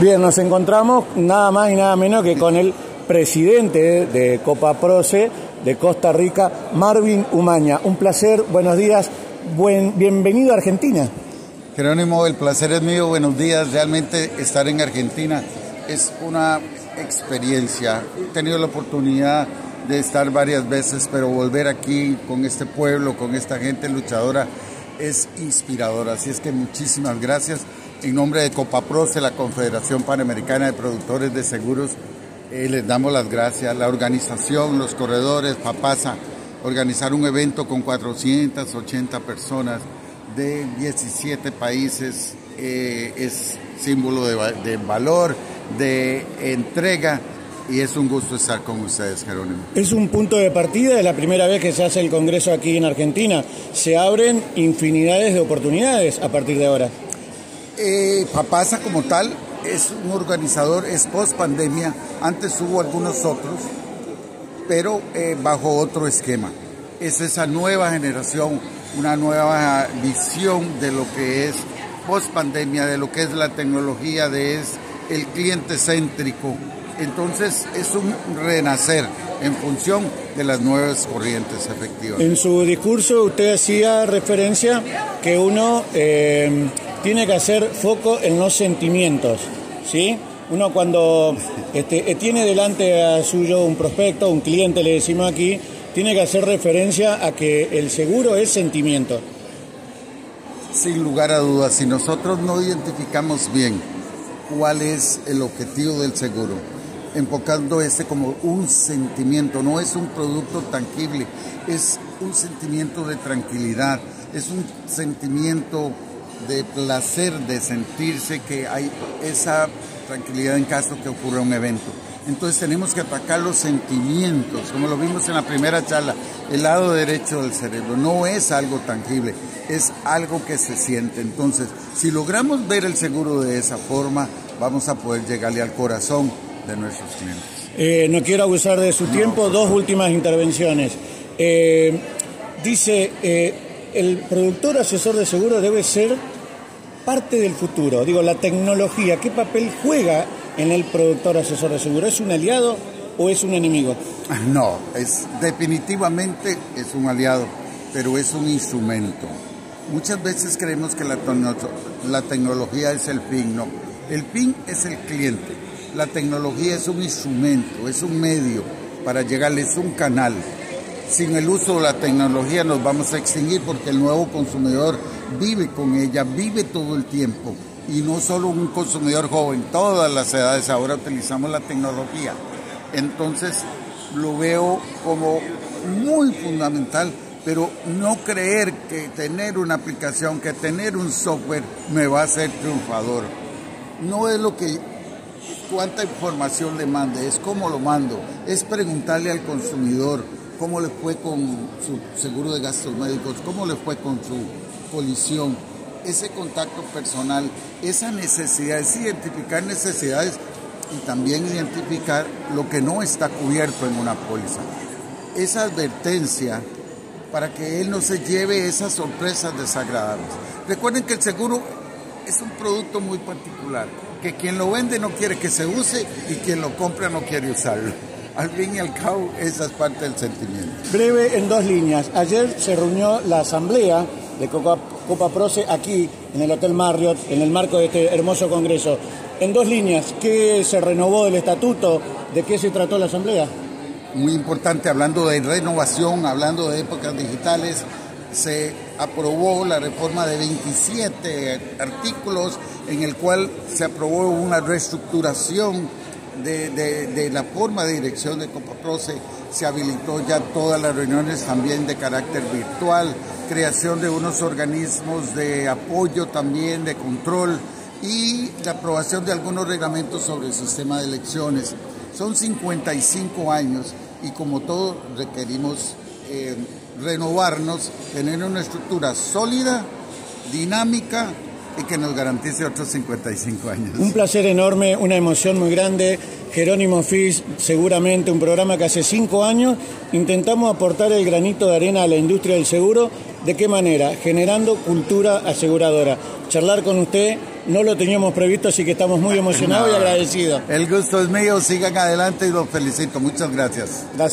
Bien, nos encontramos nada más y nada menos que con el presidente de Copa Proce de Costa Rica, Marvin Umaña. Un placer, buenos días, bienvenido a Argentina. Jerónimo, el placer es mío, buenos días. Realmente estar en Argentina es una experiencia. He tenido la oportunidad de estar varias veces, pero volver aquí con este pueblo, con esta gente luchadora, es inspirador. Así es que muchísimas gracias. En nombre de Copaproce, la Confederación Panamericana de Productores de Seguros, eh, les damos las gracias. La organización, los corredores, Papasa, organizar un evento con 480 personas de 17 países eh, es símbolo de, de valor, de entrega y es un gusto estar con ustedes, Jerónimo. Es un punto de partida, es la primera vez que se hace el Congreso aquí en Argentina. Se abren infinidades de oportunidades a partir de ahora. Eh, Papasa como tal es un organizador, es post pandemia, antes hubo algunos otros, pero eh, bajo otro esquema. Es esa nueva generación, una nueva visión de lo que es post pandemia, de lo que es la tecnología, de es el cliente céntrico. Entonces es un renacer en función de las nuevas corrientes efectivas. En su discurso usted hacía referencia que uno eh, tiene que hacer foco en los sentimientos, ¿sí? Uno cuando este, eh, tiene delante a suyo un prospecto, un cliente, le decimos aquí, tiene que hacer referencia a que el seguro es sentimiento. Sin lugar a dudas, si nosotros no identificamos bien cuál es el objetivo del seguro, enfocando este como un sentimiento, no es un producto tangible, es un sentimiento de tranquilidad, es un sentimiento de placer, de sentirse que hay esa tranquilidad en caso que ocurra un evento. Entonces tenemos que atacar los sentimientos, como lo vimos en la primera charla, el lado derecho del cerebro. No es algo tangible, es algo que se siente. Entonces, si logramos ver el seguro de esa forma, vamos a poder llegarle al corazón de nuestros clientes. Eh, no quiero abusar de su tiempo, dos últimas intervenciones. Eh, dice, eh, el productor asesor de seguro debe ser parte del futuro. Digo, la tecnología, ¿qué papel juega en el productor asesor de seguro? ¿Es un aliado o es un enemigo? No, es definitivamente es un aliado, pero es un instrumento. Muchas veces creemos que la, tecnología es el fin, no. El fin es el cliente. La tecnología es un instrumento, es un medio para llegarle, es un canal. Sin el uso de la tecnología nos vamos a extinguir porque el nuevo consumidor vive con ella, vive todo el tiempo. Y no solo un consumidor joven, todas las edades ahora utilizamos la tecnología. Entonces lo veo como muy fundamental, pero no creer que tener una aplicación, que tener un software me va a hacer triunfador. No es lo que cuánta información le mande, es cómo lo mando, es preguntarle al consumidor cómo le fue con su seguro de gastos médicos, cómo le fue con su colisión, ese contacto personal, esa necesidad, es identificar necesidades y también identificar lo que no está cubierto en una póliza. Esa advertencia para que él no se lleve esas sorpresas desagradables. Recuerden que el seguro es un producto muy particular, que quien lo vende no quiere que se use y quien lo compra no quiere usarlo. Al fin y al cabo, esa es parte del sentimiento. Breve en dos líneas. Ayer se reunió la asamblea de Copa, Copa Proce aquí en el Hotel Marriott, en el marco de este hermoso congreso. En dos líneas, ¿qué se renovó del estatuto? ¿De qué se trató la asamblea? Muy importante, hablando de renovación, hablando de épocas digitales, se aprobó la reforma de 27 artículos en el cual se aprobó una reestructuración de, de, de la forma de dirección de Copaproce, se habilitó ya todas las reuniones también de carácter virtual, creación de unos organismos de apoyo también, de control y la aprobación de algunos reglamentos sobre el sistema de elecciones. Son 55 años y como todo requerimos eh, renovarnos, tener una estructura sólida, dinámica y que nos garantice otros 55 años. Un placer enorme, una emoción muy grande. Jerónimo Fis, seguramente un programa que hace cinco años intentamos aportar el granito de arena a la industria del seguro. ¿De qué manera? Generando cultura aseguradora. Charlar con usted no lo teníamos previsto, así que estamos muy emocionados y agradecidos. El gusto es mío, sigan adelante y los felicito. Muchas gracias. Gracias.